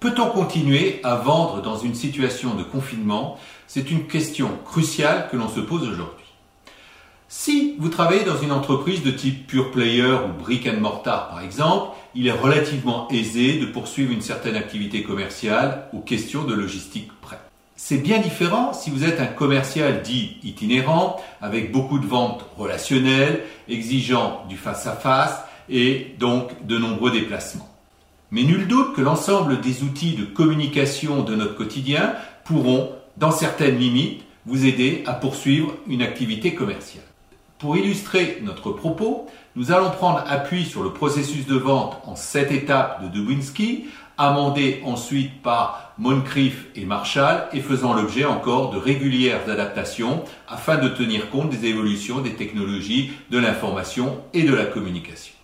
Peut-on continuer à vendre dans une situation de confinement? C'est une question cruciale que l'on se pose aujourd'hui. Si vous travaillez dans une entreprise de type pure player ou brick and mortar par exemple, il est relativement aisé de poursuivre une certaine activité commerciale aux questions de logistique près. C'est bien différent si vous êtes un commercial dit itinérant, avec beaucoup de ventes relationnelles, exigeant du face-à-face et donc de nombreux déplacements. Mais nul doute que l'ensemble des outils de communication de notre quotidien pourront, dans certaines limites, vous aider à poursuivre une activité commerciale. Pour illustrer notre propos, nous allons prendre appui sur le processus de vente en sept étapes de Dubinsky, amendé ensuite par Moncrief et Marshall et faisant l'objet encore de régulières adaptations afin de tenir compte des évolutions des technologies de l'information et de la communication.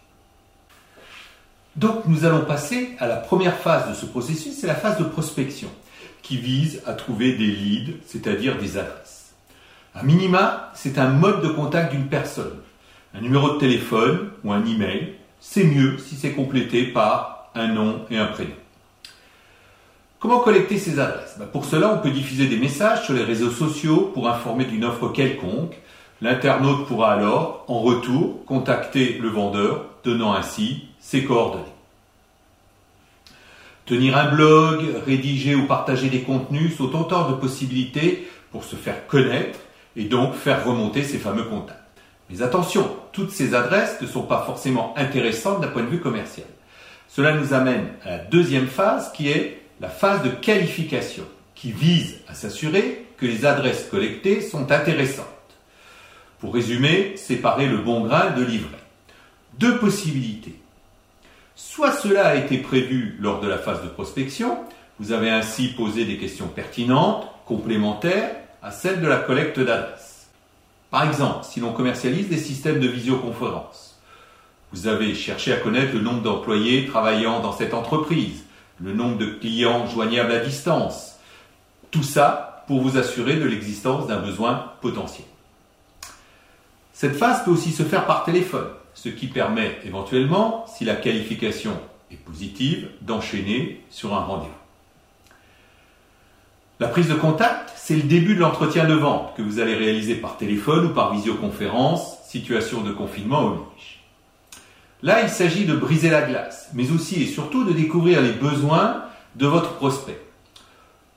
Donc nous allons passer à la première phase de ce processus, c'est la phase de prospection, qui vise à trouver des leads, c'est-à-dire des adresses. Un minima, c'est un mode de contact d'une personne. Un numéro de téléphone ou un email, c'est mieux si c'est complété par un nom et un prénom. Comment collecter ces adresses? Ben, Pour cela, on peut diffuser des messages sur les réseaux sociaux pour informer d'une offre quelconque. L'internaute pourra alors, en retour, contacter le vendeur, donnant ainsi ses coordonnées. Tenir un blog, rédiger ou partager des contenus sont autant de possibilités pour se faire connaître et donc faire remonter ces fameux contacts. Mais attention, toutes ces adresses ne sont pas forcément intéressantes d'un point de vue commercial. Cela nous amène à la deuxième phase qui est la phase de qualification, qui vise à s'assurer que les adresses collectées sont intéressantes. Pour résumer, séparer le bon grain de l'ivraie. Deux possibilités. Soit cela a été prévu lors de la phase de prospection, vous avez ainsi posé des questions pertinentes, complémentaires à celles de la collecte d'adresses. Par exemple, si l'on commercialise des systèmes de visioconférence, vous avez cherché à connaître le nombre d'employés travaillant dans cette entreprise, le nombre de clients joignables à distance, tout ça pour vous assurer de l'existence d'un besoin potentiel. Cette phase peut aussi se faire par téléphone ce qui permet éventuellement, si la qualification est positive, d'enchaîner sur un rendez-vous. La prise de contact, c'est le début de l'entretien de vente que vous allez réaliser par téléphone ou par visioconférence, situation de confinement oblige. Là, il s'agit de briser la glace, mais aussi et surtout de découvrir les besoins de votre prospect.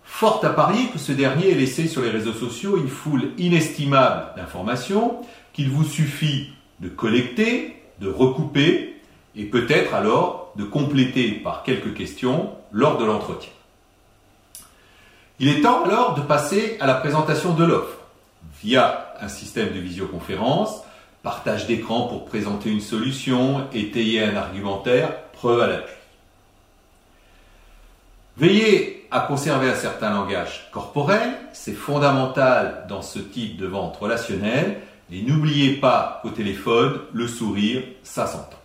Fort à parier que ce dernier ait laissé sur les réseaux sociaux une foule inestimable d'informations qu'il vous suffit de collecter, de recouper et peut-être alors de compléter par quelques questions lors de l'entretien. Il est temps alors de passer à la présentation de l'offre via un système de visioconférence, partage d'écran pour présenter une solution, étayer un argumentaire, preuve à l'appui. Veillez à conserver un certain langage corporel, c'est fondamental dans ce type de vente relationnelle et n'oubliez pas qu'au téléphone, le sourire, ça s'entend.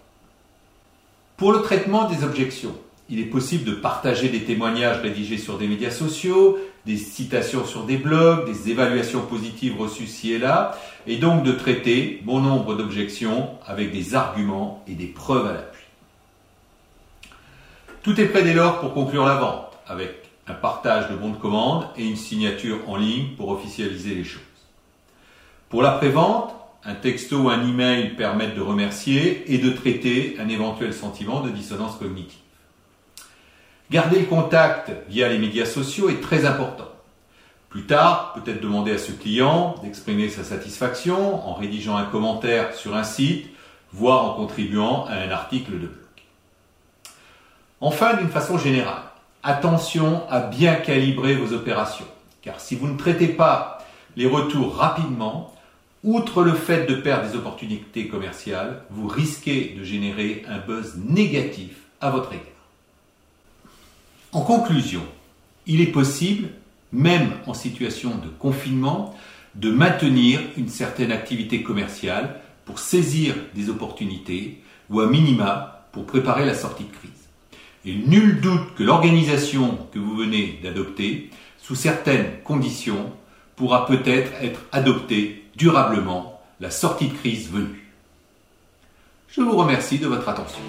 Pour le traitement des objections, il est possible de partager des témoignages rédigés sur des médias sociaux, des citations sur des blogs, des évaluations positives reçues ci et là, et donc de traiter bon nombre d'objections avec des arguments et des preuves à l'appui. Tout est prêt dès lors pour conclure la vente, avec un partage de bons de commande et une signature en ligne pour officialiser les choses. Pour l'après-vente, un texto ou un email permettent de remercier et de traiter un éventuel sentiment de dissonance cognitive. Garder le contact via les médias sociaux est très important. Plus tard, peut-être demander à ce client d'exprimer sa satisfaction en rédigeant un commentaire sur un site, voire en contribuant à un article de blog. Enfin, d'une façon générale, attention à bien calibrer vos opérations, car si vous ne traitez pas les retours rapidement, Outre le fait de perdre des opportunités commerciales, vous risquez de générer un buzz négatif à votre égard. En conclusion, il est possible, même en situation de confinement, de maintenir une certaine activité commerciale pour saisir des opportunités ou à minima pour préparer la sortie de crise. Et nul doute que l'organisation que vous venez d'adopter, sous certaines conditions, pourra peut-être être adoptée durablement la sortie de crise venue. Je vous remercie de votre attention.